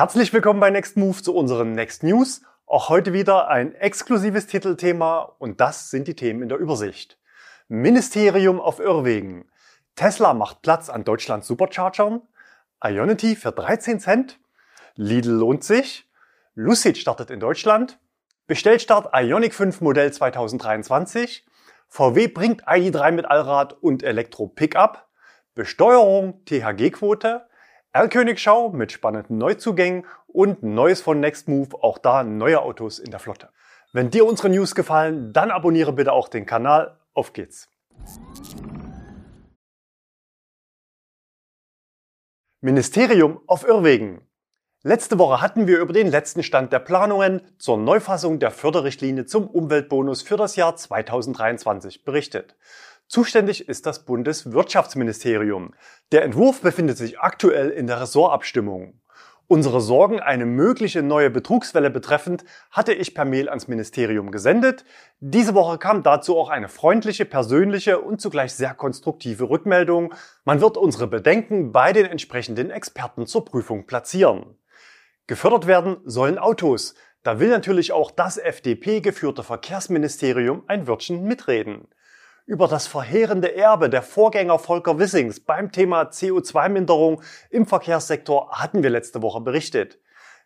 Herzlich willkommen bei Next Move zu unseren Next News. Auch heute wieder ein exklusives Titelthema und das sind die Themen in der Übersicht. Ministerium auf Irrwegen. Tesla macht Platz an Deutschlands Superchargern. Ionity für 13 Cent. Lidl lohnt sich. Lucid startet in Deutschland. Bestellstart Ioniq 5 Modell 2023. VW bringt ID3 mit Allrad und Elektro-Pickup. Besteuerung THG-Quote. R-Königschau mit spannenden Neuzugängen und Neues von Nextmove, auch da neue Autos in der Flotte. Wenn dir unsere News gefallen, dann abonniere bitte auch den Kanal. Auf geht's! Ministerium auf Irrwegen. Letzte Woche hatten wir über den letzten Stand der Planungen zur Neufassung der Förderrichtlinie zum Umweltbonus für das Jahr 2023 berichtet. Zuständig ist das Bundeswirtschaftsministerium. Der Entwurf befindet sich aktuell in der Ressortabstimmung. Unsere Sorgen, eine mögliche neue Betrugswelle betreffend, hatte ich per Mail ans Ministerium gesendet. Diese Woche kam dazu auch eine freundliche, persönliche und zugleich sehr konstruktive Rückmeldung. Man wird unsere Bedenken bei den entsprechenden Experten zur Prüfung platzieren. Gefördert werden sollen Autos. Da will natürlich auch das FDP geführte Verkehrsministerium ein Wörtchen mitreden. Über das verheerende Erbe der Vorgänger Volker Wissings beim Thema CO2-Minderung im Verkehrssektor hatten wir letzte Woche berichtet.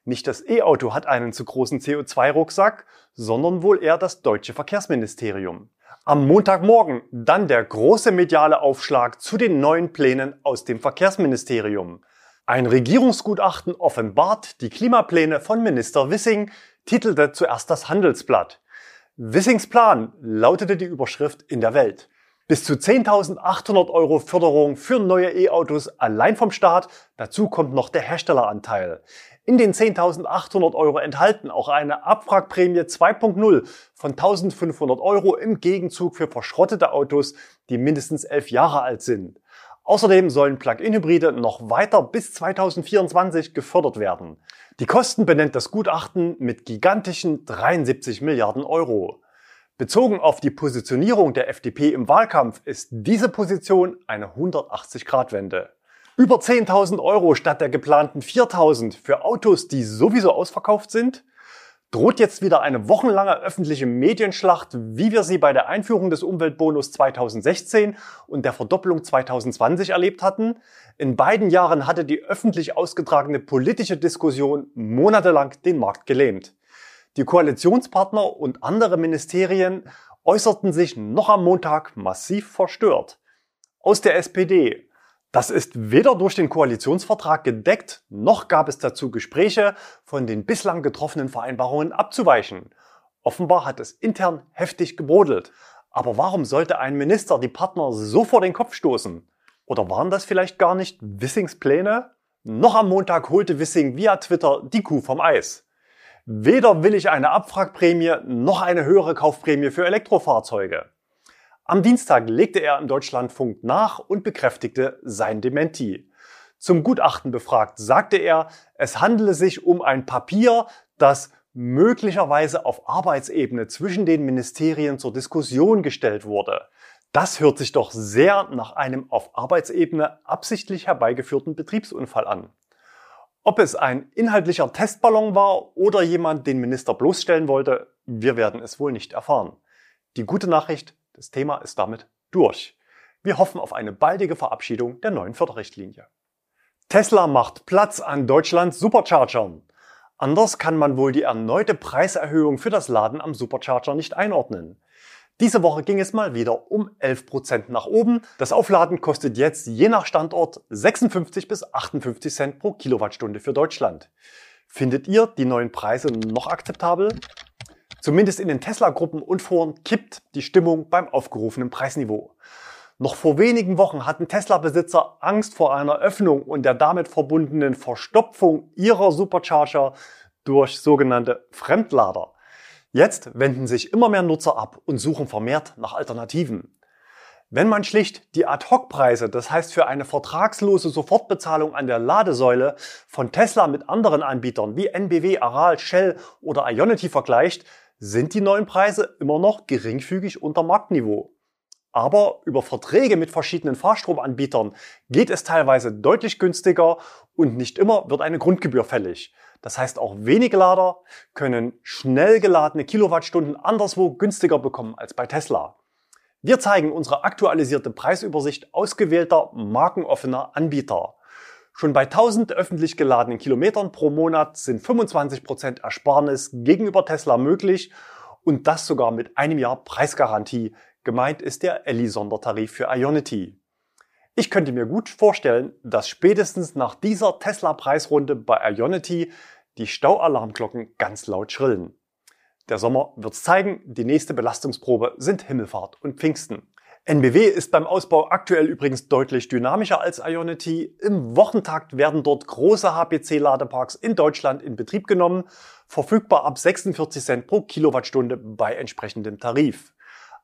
Nicht das E-Auto hat einen zu großen CO2-Rucksack, sondern wohl eher das deutsche Verkehrsministerium. Am Montagmorgen dann der große mediale Aufschlag zu den neuen Plänen aus dem Verkehrsministerium. Ein Regierungsgutachten offenbart die Klimapläne von Minister Wissing, titelte zuerst das Handelsblatt. Wissings Plan lautete die Überschrift in der Welt. Bis zu 10.800 Euro Förderung für neue E-Autos allein vom Staat. Dazu kommt noch der Herstelleranteil. In den 10.800 Euro enthalten auch eine Abwrackprämie 2.0 von 1.500 Euro im Gegenzug für verschrottete Autos, die mindestens elf Jahre alt sind. Außerdem sollen Plug-in-Hybride noch weiter bis 2024 gefördert werden. Die Kosten benennt das Gutachten mit gigantischen 73 Milliarden Euro. Bezogen auf die Positionierung der FDP im Wahlkampf ist diese Position eine 180-Grad-Wende. Über 10.000 Euro statt der geplanten 4.000 für Autos, die sowieso ausverkauft sind? Droht jetzt wieder eine wochenlange öffentliche Medienschlacht, wie wir sie bei der Einführung des Umweltbonus 2016 und der Verdoppelung 2020 erlebt hatten? In beiden Jahren hatte die öffentlich ausgetragene politische Diskussion monatelang den Markt gelähmt. Die Koalitionspartner und andere Ministerien äußerten sich noch am Montag massiv verstört. Aus der SPD das ist weder durch den Koalitionsvertrag gedeckt, noch gab es dazu Gespräche, von den bislang getroffenen Vereinbarungen abzuweichen. Offenbar hat es intern heftig gebrodelt. Aber warum sollte ein Minister die Partner so vor den Kopf stoßen? Oder waren das vielleicht gar nicht Wissings Pläne? Noch am Montag holte Wissing via Twitter die Kuh vom Eis. Weder will ich eine Abwrackprämie noch eine höhere Kaufprämie für Elektrofahrzeuge. Am Dienstag legte er im Deutschlandfunk nach und bekräftigte sein Dementi. Zum Gutachten befragt sagte er, es handele sich um ein Papier, das möglicherweise auf Arbeitsebene zwischen den Ministerien zur Diskussion gestellt wurde. Das hört sich doch sehr nach einem auf Arbeitsebene absichtlich herbeigeführten Betriebsunfall an. Ob es ein inhaltlicher Testballon war oder jemand den Minister bloßstellen wollte, wir werden es wohl nicht erfahren. Die gute Nachricht, das Thema ist damit durch. Wir hoffen auf eine baldige Verabschiedung der neuen Förderrichtlinie. Tesla macht Platz an Deutschlands Superchargern. Anders kann man wohl die erneute Preiserhöhung für das Laden am Supercharger nicht einordnen. Diese Woche ging es mal wieder um 11% nach oben. Das Aufladen kostet jetzt je nach Standort 56 bis 58 Cent pro Kilowattstunde für Deutschland. Findet ihr die neuen Preise noch akzeptabel? Zumindest in den Tesla-Gruppen und Foren kippt die Stimmung beim aufgerufenen Preisniveau. Noch vor wenigen Wochen hatten Tesla-Besitzer Angst vor einer Öffnung und der damit verbundenen Verstopfung ihrer Supercharger durch sogenannte Fremdlader. Jetzt wenden sich immer mehr Nutzer ab und suchen vermehrt nach Alternativen. Wenn man schlicht die Ad-Hoc-Preise, das heißt für eine vertragslose Sofortbezahlung an der Ladesäule von Tesla mit anderen Anbietern wie NBW, Aral, Shell oder Ionity vergleicht, sind die neuen Preise immer noch geringfügig unter Marktniveau. Aber über Verträge mit verschiedenen Fahrstromanbietern geht es teilweise deutlich günstiger und nicht immer wird eine Grundgebühr fällig. Das heißt, auch wenige Lader können schnell geladene Kilowattstunden anderswo günstiger bekommen als bei Tesla. Wir zeigen unsere aktualisierte Preisübersicht ausgewählter markenoffener Anbieter. Schon bei 1000 öffentlich geladenen Kilometern pro Monat sind 25% Ersparnis gegenüber Tesla möglich und das sogar mit einem Jahr Preisgarantie. Gemeint ist der Elli-Sondertarif für Ionity. Ich könnte mir gut vorstellen, dass spätestens nach dieser Tesla-Preisrunde bei Ionity die Staualarmglocken ganz laut schrillen. Der Sommer wird's zeigen, die nächste Belastungsprobe sind Himmelfahrt und Pfingsten. NBW ist beim Ausbau aktuell übrigens deutlich dynamischer als Ionity. Im Wochentakt werden dort große HPC-Ladeparks in Deutschland in Betrieb genommen, verfügbar ab 46 Cent pro Kilowattstunde bei entsprechendem Tarif.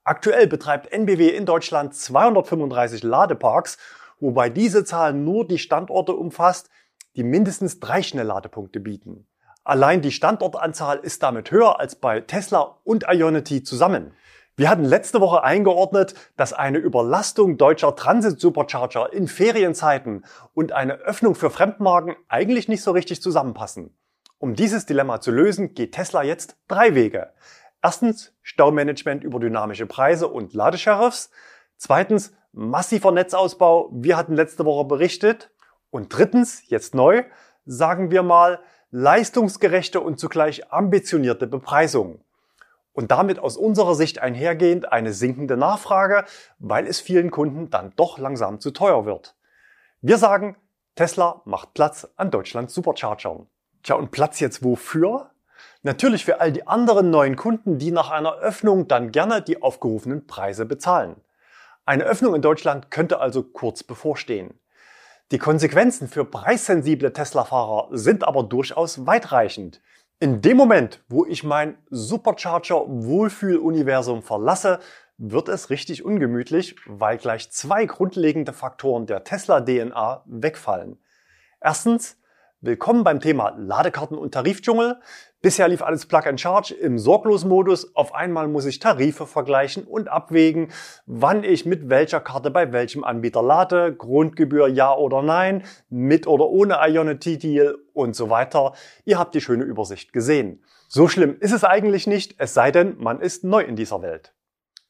Aktuell betreibt NBW in Deutschland 235 Ladeparks, wobei diese Zahl nur die Standorte umfasst, die mindestens drei Schnellladepunkte bieten. Allein die Standortanzahl ist damit höher als bei Tesla und Ionity zusammen. Wir hatten letzte Woche eingeordnet, dass eine Überlastung deutscher Transit-Supercharger in Ferienzeiten und eine Öffnung für Fremdmarken eigentlich nicht so richtig zusammenpassen. Um dieses Dilemma zu lösen, geht Tesla jetzt drei Wege. Erstens Staumanagement über dynamische Preise und Ladesheriffs. Zweitens massiver Netzausbau. Wir hatten letzte Woche berichtet. Und drittens, jetzt neu, sagen wir mal, leistungsgerechte und zugleich ambitionierte Bepreisung und damit aus unserer Sicht einhergehend eine sinkende Nachfrage, weil es vielen Kunden dann doch langsam zu teuer wird. Wir sagen, Tesla macht Platz an Deutschlands Superchargern. Tja, und Platz jetzt wofür? Natürlich für all die anderen neuen Kunden, die nach einer Öffnung dann gerne die aufgerufenen Preise bezahlen. Eine Öffnung in Deutschland könnte also kurz bevorstehen. Die Konsequenzen für preissensible Tesla-Fahrer sind aber durchaus weitreichend. In dem Moment, wo ich mein Supercharger-Wohlfühl-Universum verlasse, wird es richtig ungemütlich, weil gleich zwei grundlegende Faktoren der Tesla-DNA wegfallen. Erstens, willkommen beim Thema Ladekarten und Tarifdschungel. Bisher lief alles Plug and Charge im Sorglosmodus. Auf einmal muss ich Tarife vergleichen und abwägen, wann ich mit welcher Karte bei welchem Anbieter lade, Grundgebühr ja oder nein, mit oder ohne Ionity Deal und so weiter. Ihr habt die schöne Übersicht gesehen. So schlimm ist es eigentlich nicht, es sei denn, man ist neu in dieser Welt.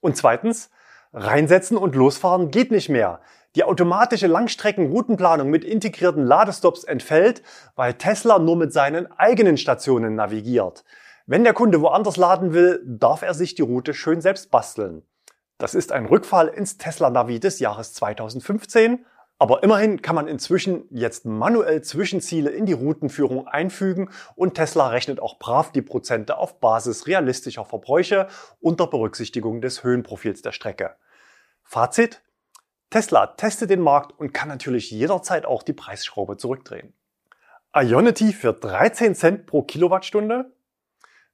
Und zweitens, reinsetzen und losfahren geht nicht mehr. Die automatische Langstreckenroutenplanung mit integrierten Ladestops entfällt, weil Tesla nur mit seinen eigenen Stationen navigiert. Wenn der Kunde woanders laden will, darf er sich die Route schön selbst basteln. Das ist ein Rückfall ins Tesla Navi des Jahres 2015, aber immerhin kann man inzwischen jetzt manuell Zwischenziele in die Routenführung einfügen und Tesla rechnet auch brav die Prozente auf Basis realistischer Verbräuche unter Berücksichtigung des Höhenprofils der Strecke. Fazit, Tesla testet den Markt und kann natürlich jederzeit auch die Preisschraube zurückdrehen. Ionity für 13 Cent pro Kilowattstunde?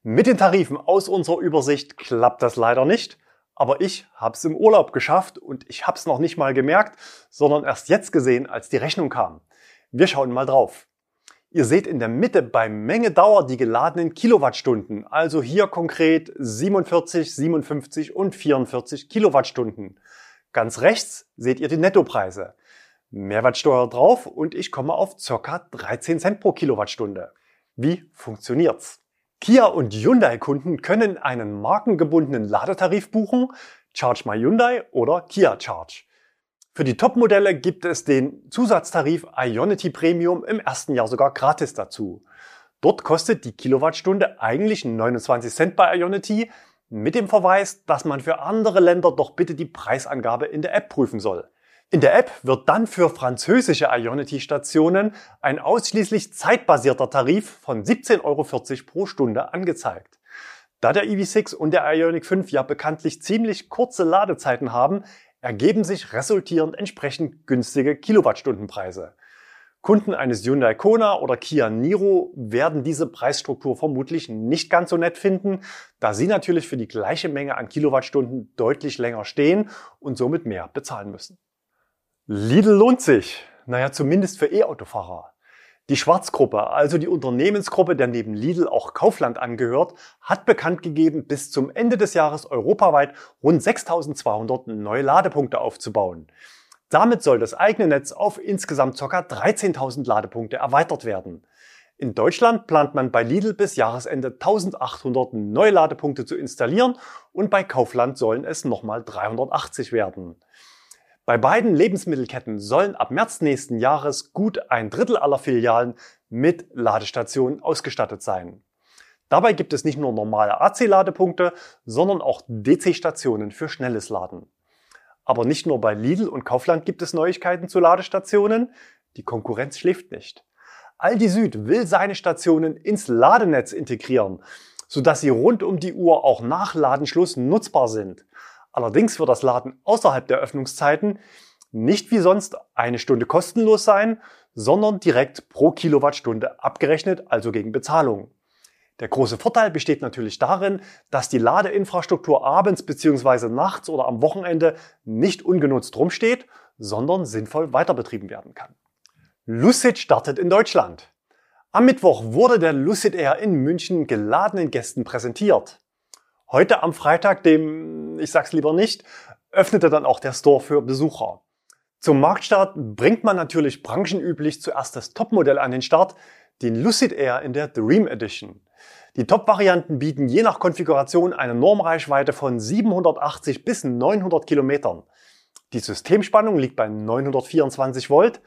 Mit den Tarifen aus unserer Übersicht klappt das leider nicht, aber ich hab's im Urlaub geschafft und ich hab's noch nicht mal gemerkt, sondern erst jetzt gesehen, als die Rechnung kam. Wir schauen mal drauf. Ihr seht in der Mitte bei Menge Dauer die geladenen Kilowattstunden, also hier konkret 47, 57 und 44 Kilowattstunden. Ganz rechts seht ihr die Nettopreise. Mehrwertsteuer drauf und ich komme auf ca. 13 Cent pro Kilowattstunde. Wie funktioniert's? Kia und Hyundai-Kunden können einen markengebundenen Ladetarif buchen, Charge My Hyundai oder Kia Charge. Für die Top-Modelle gibt es den Zusatztarif Ionity Premium im ersten Jahr sogar gratis dazu. Dort kostet die Kilowattstunde eigentlich 29 Cent bei Ionity, mit dem Verweis, dass man für andere Länder doch bitte die Preisangabe in der App prüfen soll. In der App wird dann für französische Ionity-Stationen ein ausschließlich zeitbasierter Tarif von 17,40 Euro pro Stunde angezeigt. Da der EV6 und der Ionic 5 ja bekanntlich ziemlich kurze Ladezeiten haben, ergeben sich resultierend entsprechend günstige Kilowattstundenpreise. Kunden eines Hyundai Kona oder Kia Niro werden diese Preisstruktur vermutlich nicht ganz so nett finden, da sie natürlich für die gleiche Menge an Kilowattstunden deutlich länger stehen und somit mehr bezahlen müssen. Lidl lohnt sich. Naja, zumindest für E-Autofahrer. Die Schwarzgruppe, also die Unternehmensgruppe, der neben Lidl auch Kaufland angehört, hat bekannt gegeben, bis zum Ende des Jahres europaweit rund 6200 neue Ladepunkte aufzubauen. Damit soll das eigene Netz auf insgesamt ca. 13.000 Ladepunkte erweitert werden. In Deutschland plant man bei Lidl bis Jahresende 1800 neue Ladepunkte zu installieren und bei Kaufland sollen es nochmal 380 werden. Bei beiden Lebensmittelketten sollen ab März nächsten Jahres gut ein Drittel aller Filialen mit Ladestationen ausgestattet sein. Dabei gibt es nicht nur normale AC-Ladepunkte, sondern auch DC-Stationen für schnelles Laden. Aber nicht nur bei Lidl und Kaufland gibt es Neuigkeiten zu Ladestationen, die Konkurrenz schläft nicht. Aldi Süd will seine Stationen ins Ladenetz integrieren, sodass sie rund um die Uhr auch nach Ladenschluss nutzbar sind. Allerdings wird das Laden außerhalb der Öffnungszeiten nicht wie sonst eine Stunde kostenlos sein, sondern direkt pro Kilowattstunde abgerechnet, also gegen Bezahlung. Der große Vorteil besteht natürlich darin, dass die Ladeinfrastruktur abends bzw. nachts oder am Wochenende nicht ungenutzt rumsteht, sondern sinnvoll weiterbetrieben werden kann. Lucid startet in Deutschland. Am Mittwoch wurde der Lucid Air in München geladenen Gästen präsentiert. Heute am Freitag, dem, ich sag's lieber nicht, öffnete dann auch der Store für Besucher. Zum Marktstart bringt man natürlich branchenüblich zuerst das Topmodell an den Start, den Lucid Air in der Dream Edition. Die Top-Varianten bieten je nach Konfiguration eine Normreichweite von 780 bis 900 Kilometern. Die Systemspannung liegt bei 924 Volt.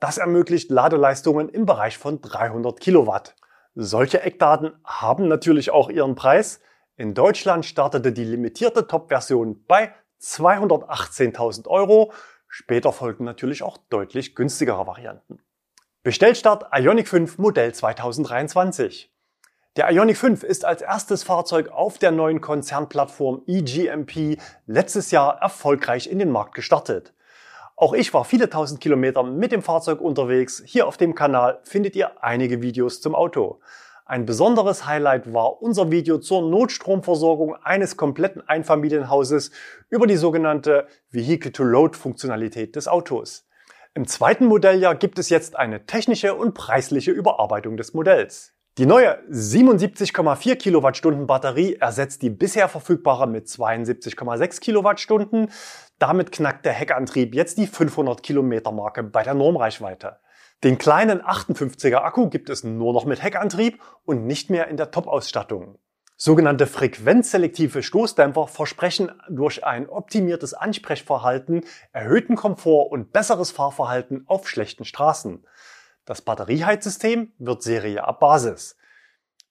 Das ermöglicht Ladeleistungen im Bereich von 300 Kilowatt. Solche Eckdaten haben natürlich auch ihren Preis. In Deutschland startete die limitierte Top-Version bei 218.000 Euro. Später folgten natürlich auch deutlich günstigere Varianten. Bestellstart Ioniq 5 Modell 2023. Der Ioniq 5 ist als erstes Fahrzeug auf der neuen Konzernplattform eGMP letztes Jahr erfolgreich in den Markt gestartet. Auch ich war viele tausend Kilometer mit dem Fahrzeug unterwegs. Hier auf dem Kanal findet ihr einige Videos zum Auto. Ein besonderes Highlight war unser Video zur Notstromversorgung eines kompletten Einfamilienhauses über die sogenannte Vehicle-to-Load-Funktionalität des Autos. Im zweiten Modelljahr gibt es jetzt eine technische und preisliche Überarbeitung des Modells. Die neue 77,4 Kilowattstunden Batterie ersetzt die bisher verfügbare mit 72,6 Kilowattstunden. Damit knackt der Heckantrieb jetzt die 500 Kilometer Marke bei der Normreichweite. Den kleinen 58er Akku gibt es nur noch mit Heckantrieb und nicht mehr in der Top-Ausstattung. Sogenannte frequenzselektive Stoßdämpfer versprechen durch ein optimiertes Ansprechverhalten erhöhten Komfort und besseres Fahrverhalten auf schlechten Straßen. Das Batterieheizsystem wird Serie ab Basis.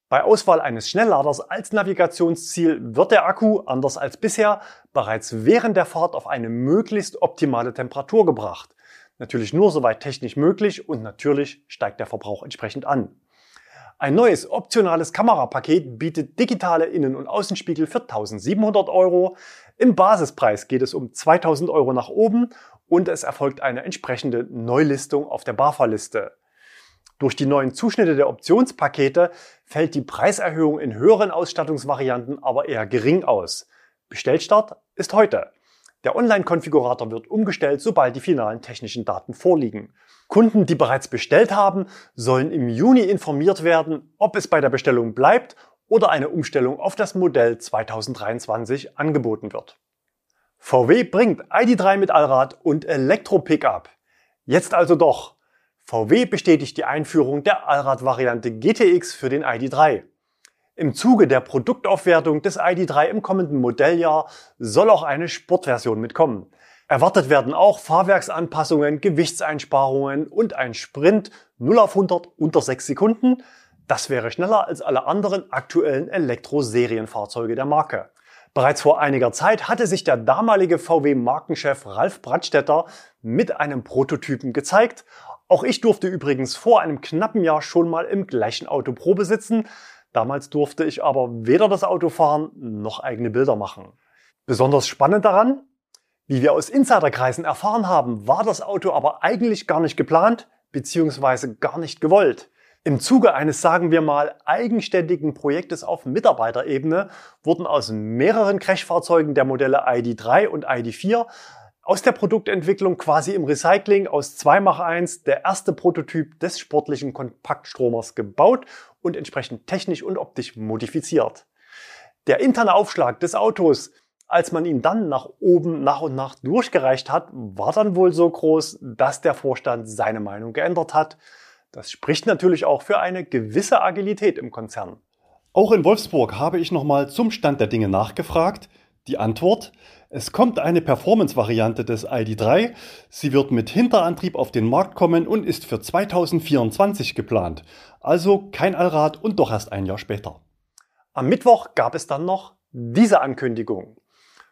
Bei Auswahl eines Schnellladers als Navigationsziel wird der Akku, anders als bisher, bereits während der Fahrt auf eine möglichst optimale Temperatur gebracht. Natürlich nur soweit technisch möglich und natürlich steigt der Verbrauch entsprechend an. Ein neues optionales Kamerapaket bietet digitale Innen- und Außenspiegel für 1700 Euro. Im Basispreis geht es um 2000 Euro nach oben und es erfolgt eine entsprechende Neulistung auf der BAFA-Liste. Durch die neuen Zuschnitte der Optionspakete fällt die Preiserhöhung in höheren Ausstattungsvarianten aber eher gering aus. Bestellstart ist heute. Der Online-Konfigurator wird umgestellt, sobald die finalen technischen Daten vorliegen. Kunden, die bereits bestellt haben, sollen im Juni informiert werden, ob es bei der Bestellung bleibt oder eine Umstellung auf das Modell 2023 angeboten wird. VW bringt ID3 mit Allrad und Elektro-Pickup. Jetzt also doch. VW bestätigt die Einführung der Allrad-Variante GTX für den ID3. Im Zuge der Produktaufwertung des ID.3 im kommenden Modelljahr soll auch eine Sportversion mitkommen. Erwartet werden auch Fahrwerksanpassungen, Gewichtseinsparungen und ein Sprint 0 auf 100 unter 6 Sekunden. Das wäre schneller als alle anderen aktuellen Elektro-Serienfahrzeuge der Marke. Bereits vor einiger Zeit hatte sich der damalige VW-Markenchef Ralf Brandstetter mit einem Prototypen gezeigt. Auch ich durfte übrigens vor einem knappen Jahr schon mal im gleichen Auto Probe sitzen. Damals durfte ich aber weder das Auto fahren noch eigene Bilder machen. Besonders spannend daran, wie wir aus Insiderkreisen erfahren haben, war das Auto aber eigentlich gar nicht geplant bzw. gar nicht gewollt. Im Zuge eines, sagen wir mal, eigenständigen Projektes auf Mitarbeiterebene wurden aus mehreren Crashfahrzeugen der Modelle ID3 und ID4 Aus der Produktentwicklung quasi im Recycling aus 2x1 der erste Prototyp des sportlichen Kompaktstromers gebaut und entsprechend technisch und optisch modifiziert. Der interne Aufschlag des Autos, als man ihn dann nach oben nach und nach durchgereicht hat, war dann wohl so groß, dass der Vorstand seine Meinung geändert hat. Das spricht natürlich auch für eine gewisse Agilität im Konzern. Auch in Wolfsburg habe ich nochmal zum Stand der Dinge nachgefragt. Die Antwort, es kommt eine Performance-Variante des ID3. Sie wird mit Hinterantrieb auf den Markt kommen und ist für 2024 geplant. Also kein Allrad und doch erst ein Jahr später. Am Mittwoch gab es dann noch diese Ankündigung.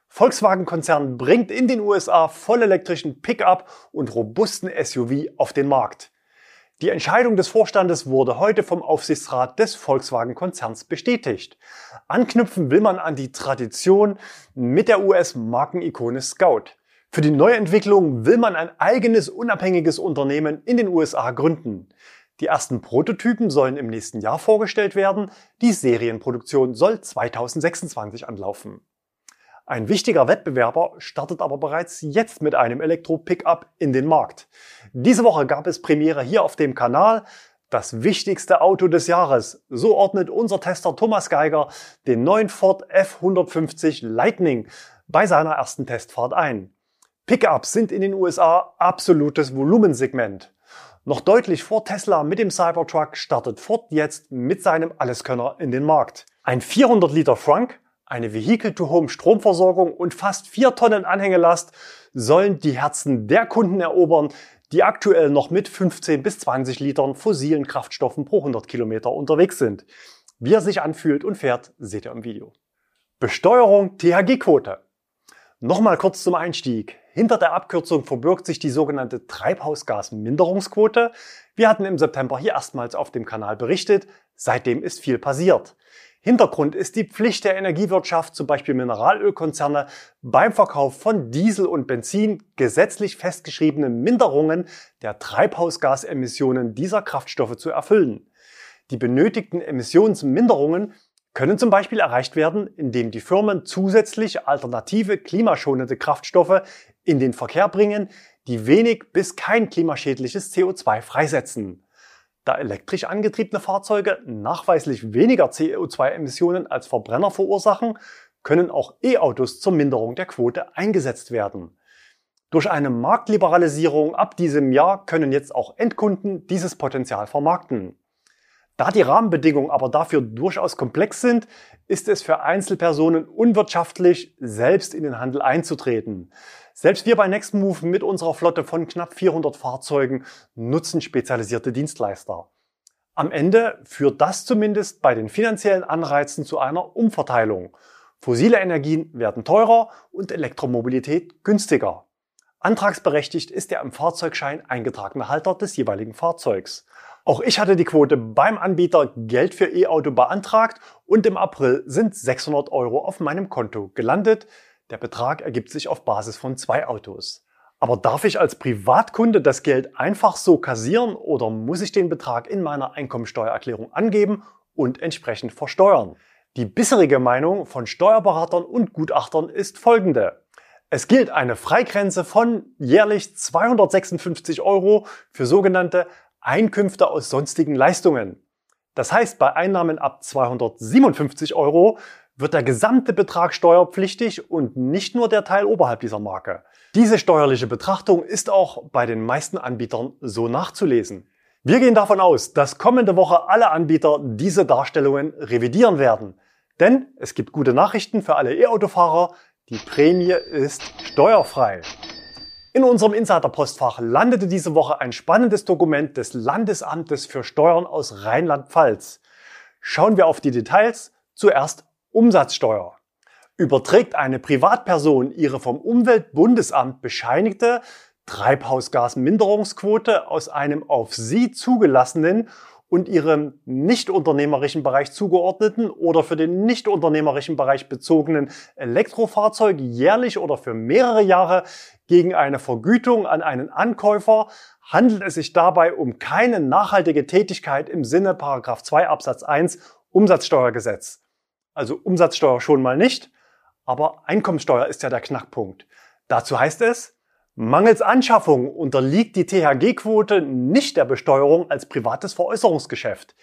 Volkswagen-Konzern bringt in den USA vollelektrischen Pickup und robusten SUV auf den Markt. Die Entscheidung des Vorstandes wurde heute vom Aufsichtsrat des Volkswagen-Konzerns bestätigt. Anknüpfen will man an die Tradition mit der US-Markenikone Scout. Für die Neuentwicklung will man ein eigenes unabhängiges Unternehmen in den USA gründen. Die ersten Prototypen sollen im nächsten Jahr vorgestellt werden. Die Serienproduktion soll 2026 anlaufen. Ein wichtiger Wettbewerber startet aber bereits jetzt mit einem Elektro-Pickup in den Markt. Diese Woche gab es Premiere hier auf dem Kanal. Das wichtigste Auto des Jahres. So ordnet unser Tester Thomas Geiger den neuen Ford F150 Lightning bei seiner ersten Testfahrt ein. Pickups sind in den USA absolutes Volumensegment. Noch deutlich vor Tesla mit dem Cybertruck startet Ford jetzt mit seinem Alleskönner in den Markt. Ein 400 Liter Frunk eine Vehicle-to-Home-Stromversorgung und fast 4 Tonnen Anhängelast sollen die Herzen der Kunden erobern, die aktuell noch mit 15 bis 20 Litern fossilen Kraftstoffen pro 100 Kilometer unterwegs sind. Wie er sich anfühlt und fährt, seht ihr im Video. Besteuerung THG-Quote. Nochmal kurz zum Einstieg. Hinter der Abkürzung verbirgt sich die sogenannte Treibhausgasminderungsquote. Wir hatten im September hier erstmals auf dem Kanal berichtet. Seitdem ist viel passiert. Hintergrund ist die Pflicht der Energiewirtschaft, zum Beispiel Mineralölkonzerne, beim Verkauf von Diesel und Benzin gesetzlich festgeschriebene Minderungen der Treibhausgasemissionen dieser Kraftstoffe zu erfüllen. Die benötigten Emissionsminderungen können zum Beispiel erreicht werden, indem die Firmen zusätzlich alternative klimaschonende Kraftstoffe in den Verkehr bringen, die wenig bis kein klimaschädliches CO2 freisetzen. Da elektrisch angetriebene Fahrzeuge nachweislich weniger CO2-Emissionen als Verbrenner verursachen, können auch E-Autos zur Minderung der Quote eingesetzt werden. Durch eine Marktliberalisierung ab diesem Jahr können jetzt auch Endkunden dieses Potenzial vermarkten. Da die Rahmenbedingungen aber dafür durchaus komplex sind, ist es für Einzelpersonen unwirtschaftlich, selbst in den Handel einzutreten. Selbst wir bei Nextmove mit unserer Flotte von knapp 400 Fahrzeugen nutzen spezialisierte Dienstleister. Am Ende führt das zumindest bei den finanziellen Anreizen zu einer Umverteilung. Fossile Energien werden teurer und Elektromobilität günstiger. Antragsberechtigt ist der im Fahrzeugschein eingetragene Halter des jeweiligen Fahrzeugs. Auch ich hatte die Quote beim Anbieter Geld für E-Auto beantragt und im April sind 600 Euro auf meinem Konto gelandet. Der Betrag ergibt sich auf Basis von zwei Autos. Aber darf ich als Privatkunde das Geld einfach so kassieren oder muss ich den Betrag in meiner Einkommensteuererklärung angeben und entsprechend versteuern? Die bisherige Meinung von Steuerberatern und Gutachtern ist folgende. Es gilt eine Freigrenze von jährlich 256 Euro für sogenannte Einkünfte aus sonstigen Leistungen. Das heißt, bei Einnahmen ab 257 Euro wird der gesamte Betrag steuerpflichtig und nicht nur der Teil oberhalb dieser Marke. Diese steuerliche Betrachtung ist auch bei den meisten Anbietern so nachzulesen. Wir gehen davon aus, dass kommende Woche alle Anbieter diese Darstellungen revidieren werden. Denn es gibt gute Nachrichten für alle E-Autofahrer, die Prämie ist steuerfrei. In unserem Insider-Postfach landete diese Woche ein spannendes Dokument des Landesamtes für Steuern aus Rheinland-Pfalz. Schauen wir auf die Details. Zuerst Umsatzsteuer. Überträgt eine Privatperson ihre vom Umweltbundesamt bescheinigte Treibhausgasminderungsquote aus einem auf sie zugelassenen und ihrem nicht-unternehmerischen Bereich zugeordneten oder für den nicht-unternehmerischen Bereich bezogenen Elektrofahrzeug jährlich oder für mehrere Jahre gegen eine Vergütung an einen Ankäufer, handelt es sich dabei um keine nachhaltige Tätigkeit im Sinne 2 Absatz 1 Umsatzsteuergesetz. Also Umsatzsteuer schon mal nicht, aber Einkommensteuer ist ja der Knackpunkt. Dazu heißt es, Mangels Anschaffung unterliegt die THG-Quote nicht der Besteuerung als privates Veräußerungsgeschäft.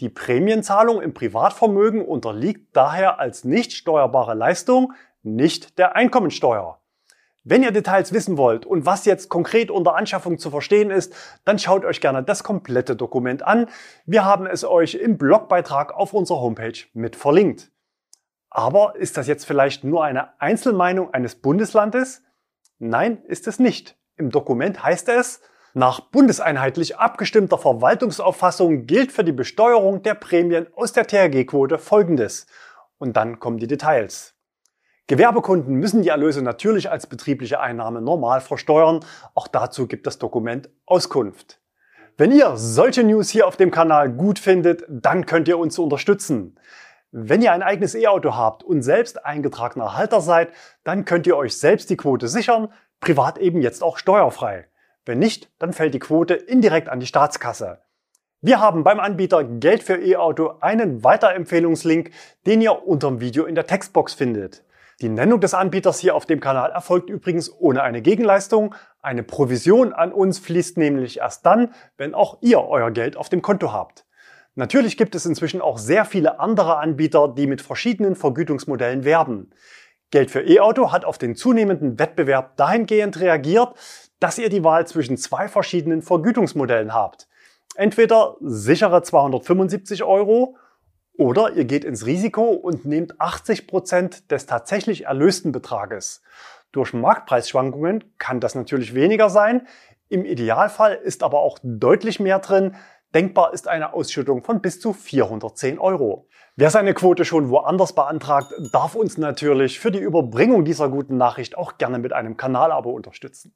Die Prämienzahlung im Privatvermögen unterliegt daher als nicht steuerbare Leistung nicht der Einkommensteuer. Wenn ihr Details wissen wollt und was jetzt konkret unter Anschaffung zu verstehen ist, dann schaut euch gerne das komplette Dokument an. Wir haben es euch im Blogbeitrag auf unserer Homepage mit verlinkt. Aber ist das jetzt vielleicht nur eine Einzelmeinung eines Bundeslandes? Nein, ist es nicht. Im Dokument heißt es, nach bundeseinheitlich abgestimmter Verwaltungsauffassung gilt für die Besteuerung der Prämien aus der THG-Quote Folgendes. Und dann kommen die Details. Gewerbekunden müssen die Erlöse natürlich als betriebliche Einnahme normal versteuern. Auch dazu gibt das Dokument Auskunft. Wenn ihr solche News hier auf dem Kanal gut findet, dann könnt ihr uns unterstützen. Wenn ihr ein eigenes E-Auto habt und selbst eingetragener Halter seid, dann könnt ihr euch selbst die Quote sichern, privat eben jetzt auch steuerfrei. Wenn nicht, dann fällt die Quote indirekt an die Staatskasse. Wir haben beim Anbieter Geld für E-Auto einen Weiterempfehlungslink, den ihr unter dem Video in der Textbox findet. Die Nennung des Anbieters hier auf dem Kanal erfolgt übrigens ohne eine Gegenleistung. Eine Provision an uns fließt nämlich erst dann, wenn auch ihr euer Geld auf dem Konto habt. Natürlich gibt es inzwischen auch sehr viele andere Anbieter, die mit verschiedenen Vergütungsmodellen werben. Geld für E-Auto hat auf den zunehmenden Wettbewerb dahingehend reagiert, dass ihr die Wahl zwischen zwei verschiedenen Vergütungsmodellen habt. Entweder sichere 275 Euro oder ihr geht ins Risiko und nehmt 80 Prozent des tatsächlich erlösten Betrages. Durch Marktpreisschwankungen kann das natürlich weniger sein. Im Idealfall ist aber auch deutlich mehr drin, Denkbar ist eine Ausschüttung von bis zu 410 Euro. Wer seine Quote schon woanders beantragt, darf uns natürlich für die Überbringung dieser guten Nachricht auch gerne mit einem Kanalabo unterstützen.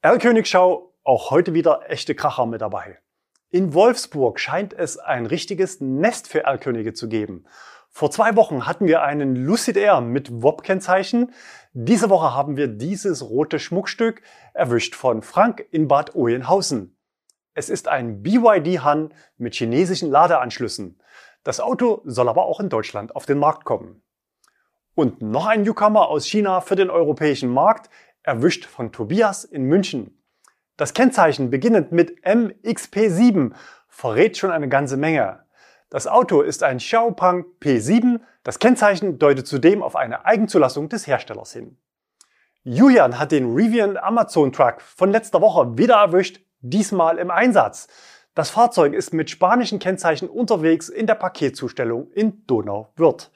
Erlkönigschau, auch heute wieder echte Kracher mit dabei. In Wolfsburg scheint es ein richtiges Nest für Erlkönige zu geben. Vor zwei Wochen hatten wir einen Lucid Air mit WOP-Kennzeichen. Diese Woche haben wir dieses rote Schmuckstück erwischt von Frank in Bad Oeynhausen. Es ist ein BYD Han mit chinesischen Ladeanschlüssen. Das Auto soll aber auch in Deutschland auf den Markt kommen. Und noch ein Newcomer aus China für den europäischen Markt, erwischt von Tobias in München. Das Kennzeichen beginnend mit MXP7 verrät schon eine ganze Menge. Das Auto ist ein Xiaopeng P7. Das Kennzeichen deutet zudem auf eine Eigenzulassung des Herstellers hin. Julian hat den Rivian Amazon Truck von letzter Woche wieder erwischt diesmal im Einsatz. Das Fahrzeug ist mit spanischen Kennzeichen unterwegs in der Paketzustellung in Donauwörth.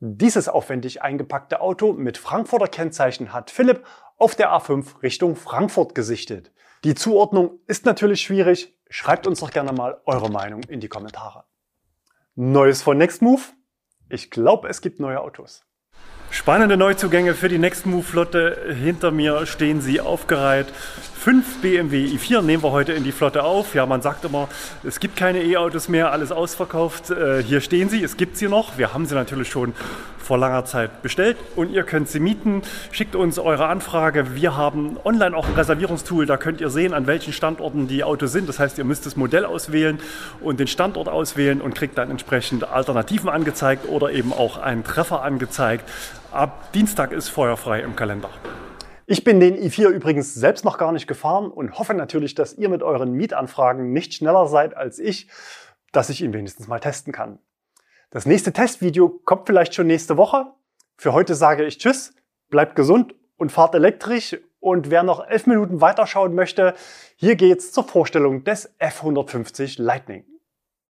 Dieses aufwendig eingepackte Auto mit Frankfurter Kennzeichen hat Philipp auf der A5 Richtung Frankfurt gesichtet. Die Zuordnung ist natürlich schwierig. Schreibt uns doch gerne mal eure Meinung in die Kommentare. Neues von Nextmove? Ich glaube, es gibt neue Autos. Spannende Neuzugänge für die Nextmove-Flotte. Hinter mir stehen sie aufgereiht. Fünf BMW i4 nehmen wir heute in die Flotte auf. Ja, man sagt immer, es gibt keine E-Autos mehr, alles ausverkauft. Äh, hier stehen sie, es gibt sie noch. Wir haben sie natürlich schon vor langer Zeit bestellt und ihr könnt sie mieten. Schickt uns eure Anfrage. Wir haben online auch ein Reservierungstool, da könnt ihr sehen, an welchen Standorten die Autos sind. Das heißt, ihr müsst das Modell auswählen und den Standort auswählen und kriegt dann entsprechend Alternativen angezeigt oder eben auch einen Treffer angezeigt. Ab Dienstag ist feuerfrei im Kalender. Ich bin den i4 übrigens selbst noch gar nicht gefahren und hoffe natürlich, dass ihr mit euren Mietanfragen nicht schneller seid als ich, dass ich ihn wenigstens mal testen kann. Das nächste Testvideo kommt vielleicht schon nächste Woche. Für heute sage ich Tschüss, bleibt gesund und fahrt elektrisch. Und wer noch elf Minuten weiterschauen möchte, hier geht's zur Vorstellung des F150 Lightning.